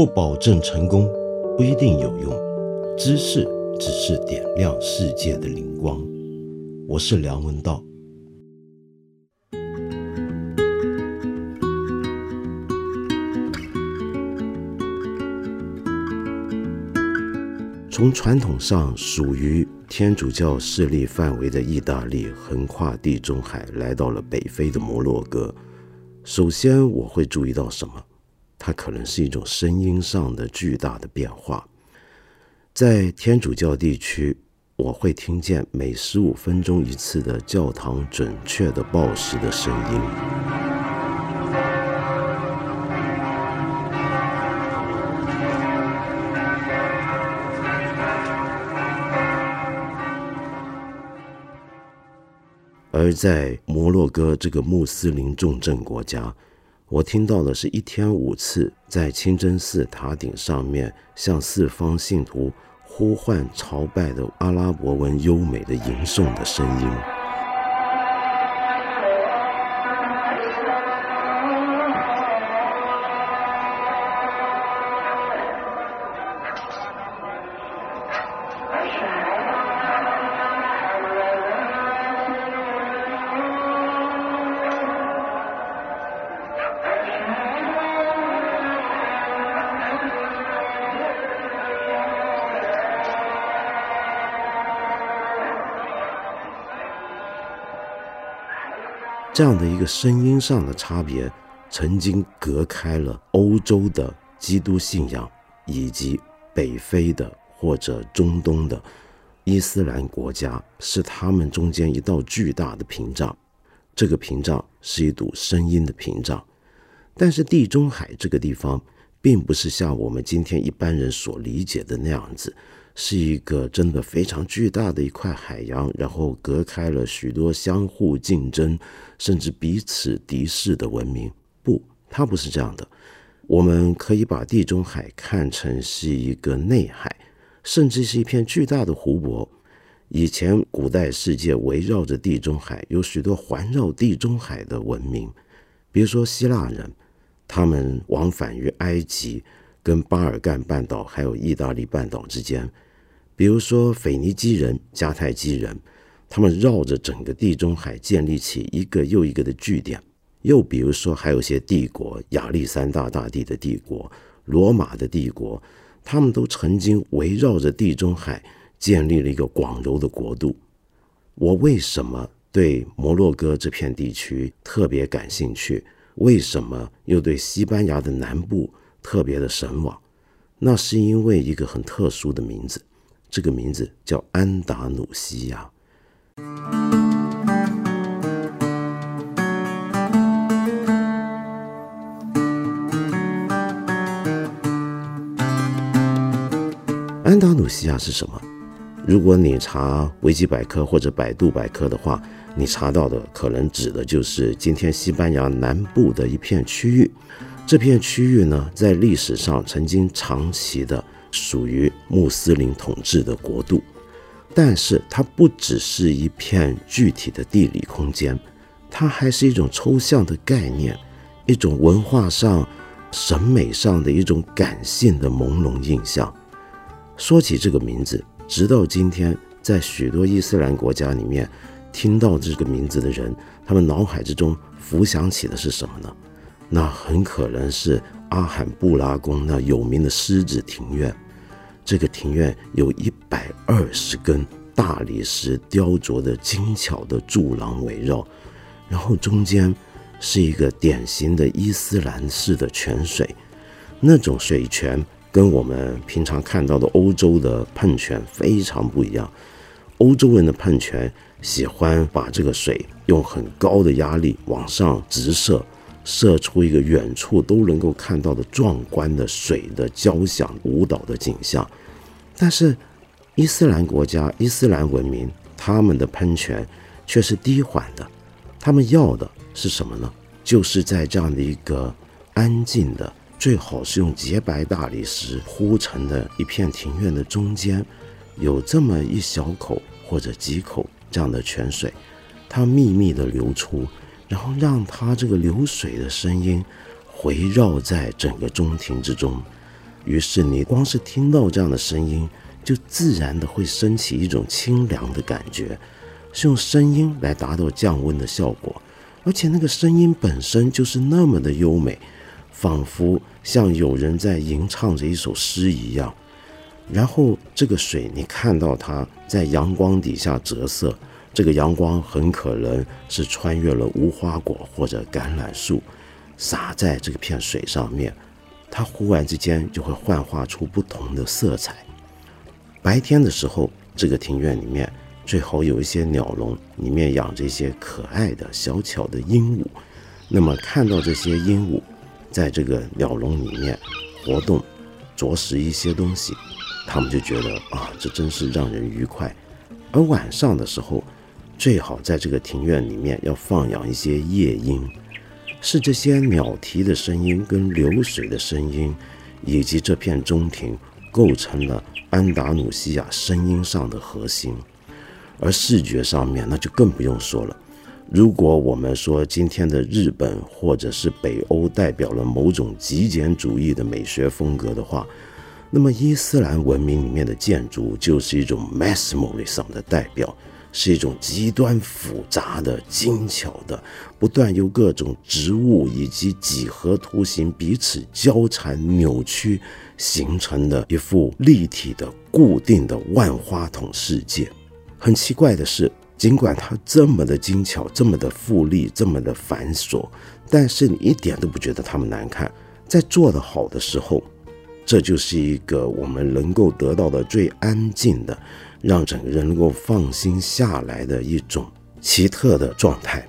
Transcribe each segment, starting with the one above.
不保证成功，不一定有用。知识只是点亮世界的灵光。我是梁文道。从传统上属于天主教势力范围的意大利，横跨地中海来到了北非的摩洛哥。首先，我会注意到什么？它可能是一种声音上的巨大的变化。在天主教地区，我会听见每十五分钟一次的教堂准确的报时的声音。而在摩洛哥这个穆斯林重镇国家。我听到的是一天五次在清真寺塔顶上面向四方信徒呼唤朝拜的阿拉伯文优美的吟诵的声音。这样的一个声音上的差别，曾经隔开了欧洲的基督信仰以及北非的或者中东的伊斯兰国家，是他们中间一道巨大的屏障。这个屏障是一堵声音的屏障。但是地中海这个地方，并不是像我们今天一般人所理解的那样子。是一个真的非常巨大的一块海洋，然后隔开了许多相互竞争，甚至彼此敌视的文明。不，它不是这样的。我们可以把地中海看成是一个内海，甚至是一片巨大的湖泊。以前古代世界围绕着地中海，有许多环绕地中海的文明，比如说希腊人，他们往返于埃及、跟巴尔干半岛还有意大利半岛之间。比如说，腓尼基人、迦太基人，他们绕着整个地中海建立起一个又一个的据点。又比如说，还有些帝国，亚历山大大帝的帝国、罗马的帝国，他们都曾经围绕着地中海建立了一个广柔的国度。我为什么对摩洛哥这片地区特别感兴趣？为什么又对西班牙的南部特别的神往？那是因为一个很特殊的名字。这个名字叫安达努西亚。安达努西亚是什么？如果你查维基百科或者百度百科的话，你查到的可能指的就是今天西班牙南部的一片区域。这片区域呢，在历史上曾经长期的。属于穆斯林统治的国度，但是它不只是一片具体的地理空间，它还是一种抽象的概念，一种文化上、审美上的一种感性的朦胧印象。说起这个名字，直到今天，在许多伊斯兰国家里面，听到这个名字的人，他们脑海之中浮想起的是什么呢？那很可能是。阿罕布拉宫那有名的狮子庭院，这个庭院有一百二十根大理石雕琢的精巧的柱廊围绕，然后中间是一个典型的伊斯兰式的泉水，那种水泉跟我们平常看到的欧洲的喷泉非常不一样。欧洲人的喷泉喜欢把这个水用很高的压力往上直射。射出一个远处都能够看到的壮观的水的交响舞蹈的景象，但是伊斯兰国家、伊斯兰文明，他们的喷泉却是低缓的。他们要的是什么呢？就是在这样的一个安静的、最好是用洁白大理石铺成的一片庭院的中间，有这么一小口或者几口这样的泉水，它秘密的流出。然后让它这个流水的声音回绕在整个中庭之中，于是你光是听到这样的声音，就自然的会升起一种清凉的感觉，是用声音来达到降温的效果，而且那个声音本身就是那么的优美，仿佛像有人在吟唱着一首诗一样。然后这个水，你看到它在阳光底下折射，这个阳光很可能是穿越了无花果或者橄榄树，洒在这个片水上面，它忽然之间就会幻化出不同的色彩。白天的时候，这个庭院里面最好有一些鸟笼，里面养着一些可爱的小巧的鹦鹉。那么看到这些鹦鹉在这个鸟笼里面活动，啄食一些东西。他们就觉得啊，这真是让人愉快。而晚上的时候，最好在这个庭院里面要放养一些夜莺，是这些鸟啼的声音跟流水的声音，以及这片中庭，构成了安达努西亚声音上的核心。而视觉上面，那就更不用说了。如果我们说今天的日本或者是北欧代表了某种极简主义的美学风格的话，那么伊斯兰文明里面的建筑就是一种 maximalism 的代表，是一种极端复杂的、精巧的，不断由各种植物以及几何图形彼此交缠扭曲形成的一幅立体的、固定的万花筒世界。很奇怪的是，尽管它这么的精巧、这么的富丽、这么的繁琐，但是你一点都不觉得它们难看。在做得好的时候。这就是一个我们能够得到的最安静的，让整个人能够放心下来的一种奇特的状态。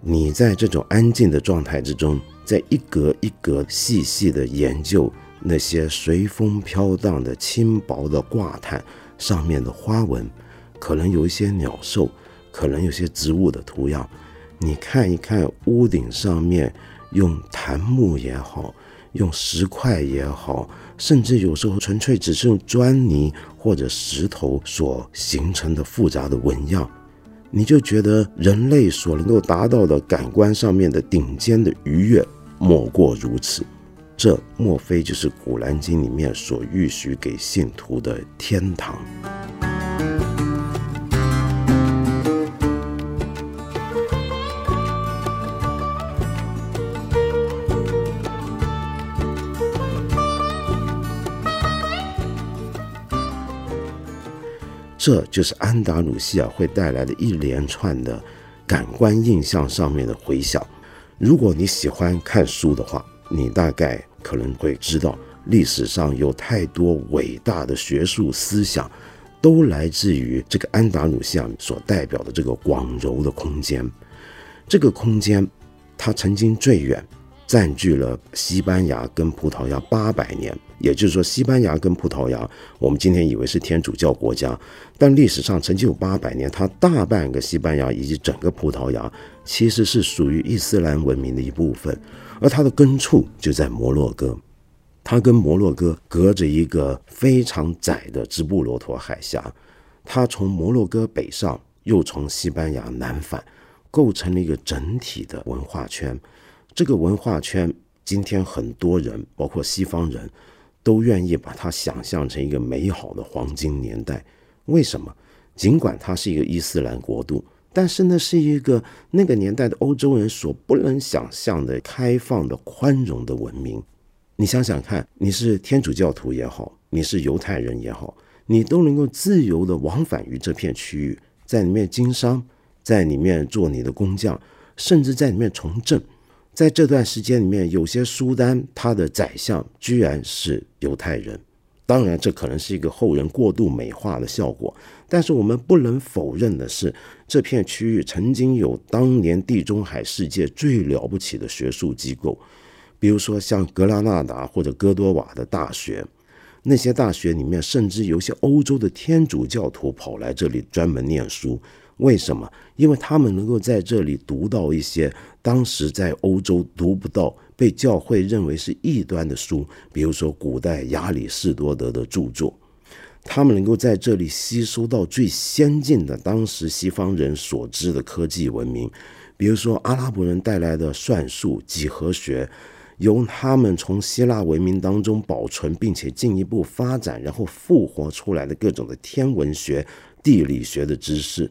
你在这种安静的状态之中，在一格一格细细的研究那些随风飘荡的轻薄的挂毯上面的花纹，可能有一些鸟兽，可能有些植物的图样。你看一看屋顶上面用檀木也好。用石块也好，甚至有时候纯粹只是用砖泥或者石头所形成的复杂的纹样，你就觉得人类所能够达到的感官上面的顶尖的愉悦，莫过如此。这莫非就是《古兰经》里面所预许给信徒的天堂？这就是安达鲁西亚会带来的一连串的感官印象上面的回响。如果你喜欢看书的话，你大概可能会知道，历史上有太多伟大的学术思想，都来自于这个安达鲁西亚所代表的这个广柔的空间。这个空间，它曾经最远。占据了西班牙跟葡萄牙八百年，也就是说，西班牙跟葡萄牙，我们今天以为是天主教国家，但历史上曾经有八百年，它大半个西班牙以及整个葡萄牙其实是属于伊斯兰文明的一部分，而它的根处就在摩洛哥，它跟摩洛哥隔着一个非常窄的直布罗陀海峡，它从摩洛哥北上，又从西班牙南返，构成了一个整体的文化圈。这个文化圈，今天很多人，包括西方人，都愿意把它想象成一个美好的黄金年代。为什么？尽管它是一个伊斯兰国度，但是那，是一个那个年代的欧洲人所不能想象的开放的、宽容的文明。你想想看，你是天主教徒也好，你是犹太人也好，你都能够自由的往返于这片区域，在里面经商，在里面做你的工匠，甚至在里面从政。在这段时间里面，有些书单它的宰相居然是犹太人。当然，这可能是一个后人过度美化的效果。但是我们不能否认的是，这片区域曾经有当年地中海世界最了不起的学术机构，比如说像格拉纳达或者哥多瓦的大学。那些大学里面，甚至有些欧洲的天主教徒跑来这里专门念书。为什么？因为他们能够在这里读到一些当时在欧洲读不到、被教会认为是异端的书，比如说古代亚里士多德的著作。他们能够在这里吸收到最先进的当时西方人所知的科技文明，比如说阿拉伯人带来的算术、几何学，由他们从希腊文明当中保存并且进一步发展，然后复活出来的各种的天文学、地理学的知识，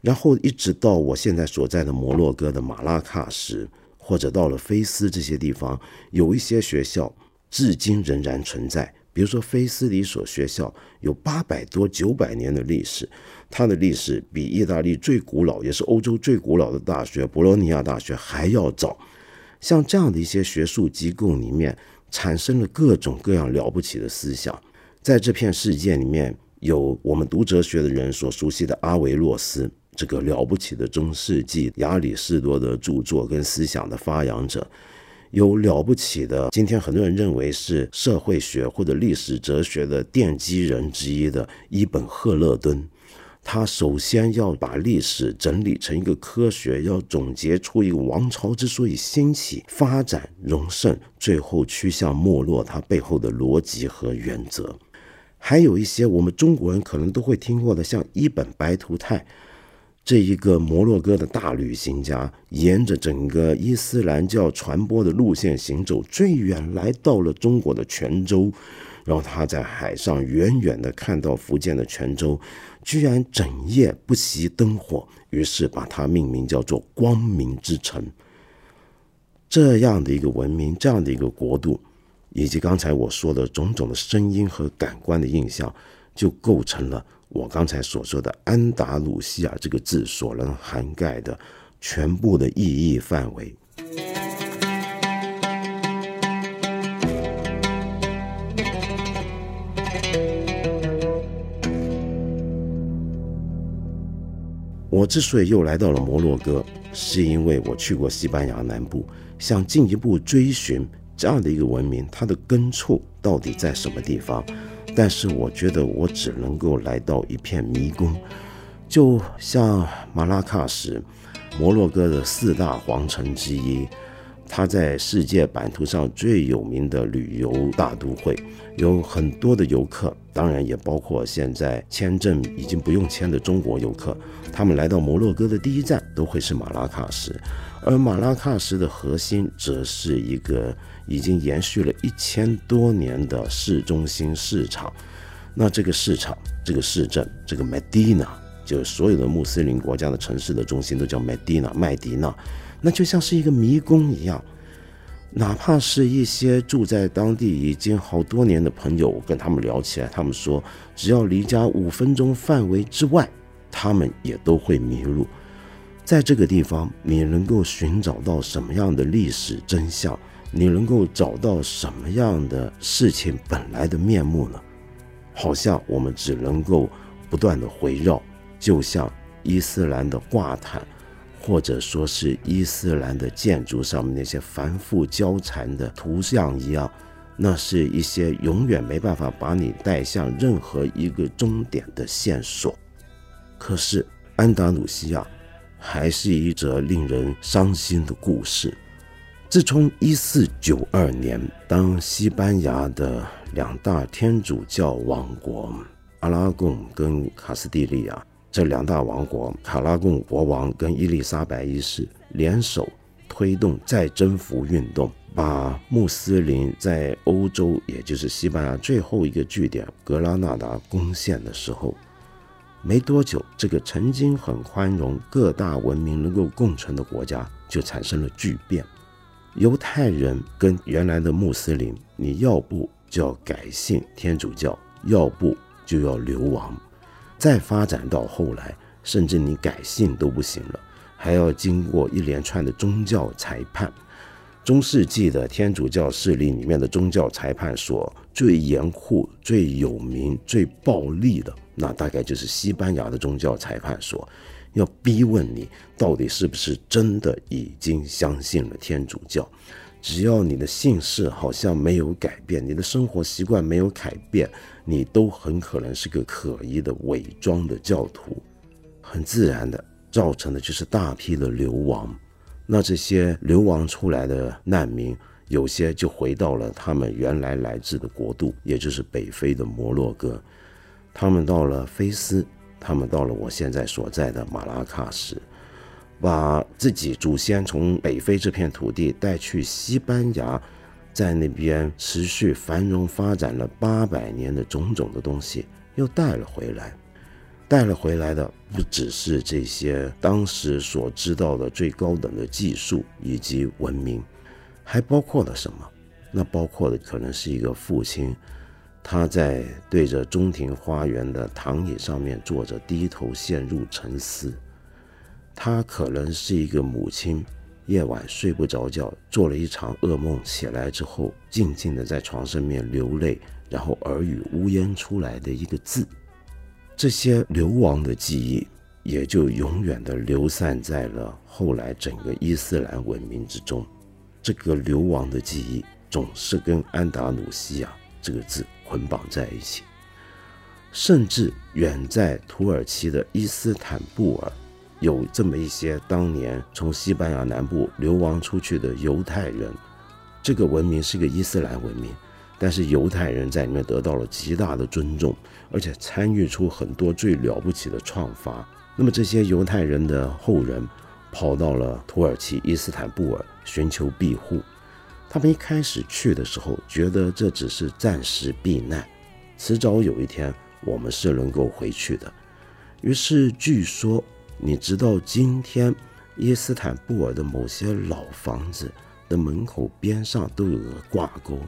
然后一直到我现在所在的摩洛哥的马拉喀什，或者到了菲斯这些地方，有一些学校至今仍然存在。比如说，菲斯里所学校有八百多、九百年的历史，它的历史比意大利最古老，也是欧洲最古老的大学——博洛尼亚大学还要早。像这样的一些学术机构里面，产生了各种各样了不起的思想。在这片世界里面，有我们读哲学的人所熟悉的阿维洛斯，这个了不起的中世纪亚里士多德著作跟思想的发扬者。有了不起的，今天很多人认为是社会学或者历史哲学的奠基人之一的伊本赫勒敦，他首先要把历史整理成一个科学，要总结出一个王朝之所以兴起、发展、荣盛，最后趋向没落，它背后的逻辑和原则。还有一些我们中国人可能都会听过的，像伊本白图泰。这一个摩洛哥的大旅行家，沿着整个伊斯兰教传播的路线行走，最远来到了中国的泉州，然后他在海上远远的看到福建的泉州，居然整夜不熄灯火，于是把它命名叫做“光明之城”。这样的一个文明，这样的一个国度，以及刚才我说的种种的声音和感官的印象，就构成了。我刚才所说的“安达鲁西亚”这个字所能涵盖的全部的意义范围。我之所以又来到了摩洛哥，是因为我去过西班牙南部，想进一步追寻这样的一个文明，它的根处到底在什么地方。但是我觉得我只能够来到一片迷宫，就像马拉喀什，摩洛哥的四大皇城之一，它在世界版图上最有名的旅游大都会，有很多的游客，当然也包括现在签证已经不用签的中国游客，他们来到摩洛哥的第一站都会是马拉喀什，而马拉喀什的核心则是一个。已经延续了一千多年的市中心市场，那这个市场、这个市镇、这个 Medina，就所有的穆斯林国家的城市的中心都叫 Medina 麦迪娜，那就像是一个迷宫一样。哪怕是一些住在当地已经好多年的朋友，我跟他们聊起来，他们说，只要离家五分钟范围之外，他们也都会迷路。在这个地方，你能够寻找到什么样的历史真相？你能够找到什么样的事情本来的面目呢？好像我们只能够不断的回绕，就像伊斯兰的挂毯，或者说是伊斯兰的建筑上面那些繁复交缠的图像一样，那是一些永远没办法把你带向任何一个终点的线索。可是安达鲁西亚还是一则令人伤心的故事。自从一四九二年，当西班牙的两大天主教王国阿拉贡跟卡斯蒂利亚这两大王国，卡拉贡国王跟伊丽莎白一世联手推动再征服运动，把穆斯林在欧洲，也就是西班牙最后一个据点格拉纳达攻陷的时候，没多久，这个曾经很宽容、各大文明能够共存的国家就产生了巨变。犹太人跟原来的穆斯林，你要不就要改信天主教，要不就要流亡。再发展到后来，甚至你改信都不行了，还要经过一连串的宗教裁判。中世纪的天主教势力里面的宗教裁判所最严酷、最有名、最暴力的，那大概就是西班牙的宗教裁判所。要逼问你到底是不是真的已经相信了天主教？只要你的姓氏好像没有改变，你的生活习惯没有改变，你都很可能是个可疑的伪装的教徒。很自然的，造成的就是大批的流亡。那这些流亡出来的难民，有些就回到了他们原来来自的国度，也就是北非的摩洛哥。他们到了菲斯。他们到了我现在所在的马拉喀什，把自己祖先从北非这片土地带去西班牙，在那边持续繁荣发展了八百年的种种的东西又带了回来。带了回来的不只是这些当时所知道的最高等的技术以及文明，还包括了什么？那包括的可能是一个父亲，他在对着中庭花园的躺椅上面坐着，低头陷入沉思。他可能是一个母亲，夜晚睡不着觉，做了一场噩梦，起来之后静静的在床上面流泪，然后耳语呜咽出来的一个字。这些流亡的记忆，也就永远的流散在了后来整个伊斯兰文明之中。这个流亡的记忆总是跟安达鲁西亚这个字捆绑在一起，甚至远在土耳其的伊斯坦布尔，有这么一些当年从西班牙南部流亡出去的犹太人。这个文明是个伊斯兰文明。但是犹太人在里面得到了极大的尊重，而且参与出很多最了不起的创发。那么这些犹太人的后人跑到了土耳其伊斯坦布尔寻求庇护。他们一开始去的时候觉得这只是暂时避难，迟早有一天我们是能够回去的。于是据说，你直到今天，伊斯坦布尔的某些老房子的门口边上都有个挂钩。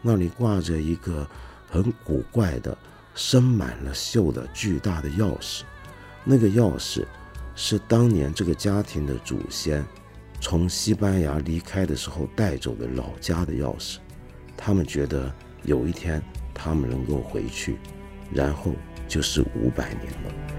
那里挂着一个很古怪的、生满了锈的巨大的钥匙，那个钥匙是当年这个家庭的祖先从西班牙离开的时候带走的老家的钥匙。他们觉得有一天他们能够回去，然后就是五百年了。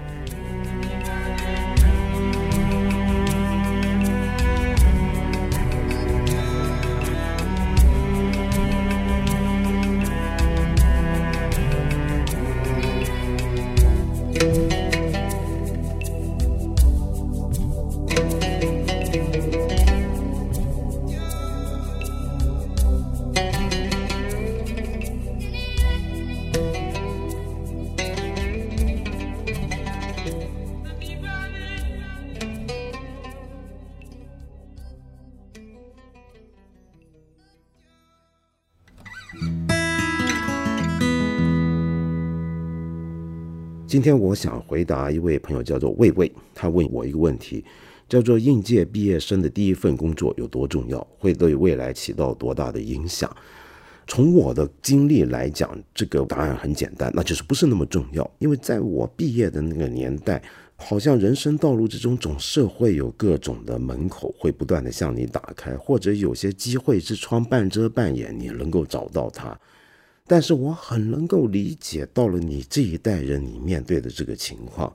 今天我想回答一位朋友，叫做魏魏，他问我一个问题，叫做应届毕业生的第一份工作有多重要，会对未来起到多大的影响？从我的经历来讲，这个答案很简单，那就是不是那么重要。因为在我毕业的那个年代，好像人生道路之中总是会有各种的门口会不断的向你打开，或者有些机会之窗半遮半掩，你能够找到它。但是我很能够理解，到了你这一代人，你面对的这个情况，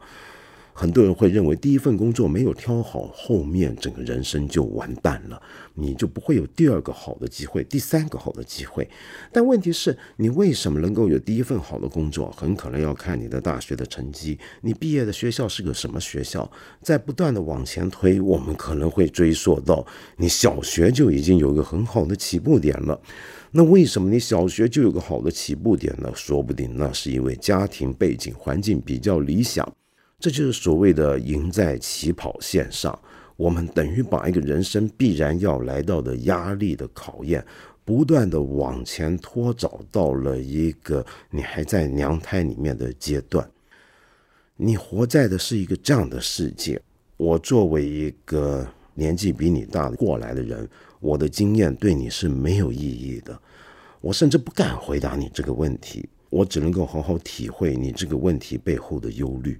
很多人会认为第一份工作没有挑好，后面整个人生就完蛋了，你就不会有第二个好的机会，第三个好的机会。但问题是，你为什么能够有第一份好的工作？很可能要看你的大学的成绩，你毕业的学校是个什么学校。在不断的往前推，我们可能会追溯到你小学就已经有一个很好的起步点了。那为什么你小学就有个好的起步点呢？说不定那是因为家庭背景环境比较理想，这就是所谓的赢在起跑线上。我们等于把一个人生必然要来到的压力的考验，不断的往前拖，找到了一个你还在娘胎里面的阶段。你活在的是一个这样的世界。我作为一个年纪比你大过来的人。我的经验对你是没有意义的，我甚至不敢回答你这个问题，我只能够好好体会你这个问题背后的忧虑。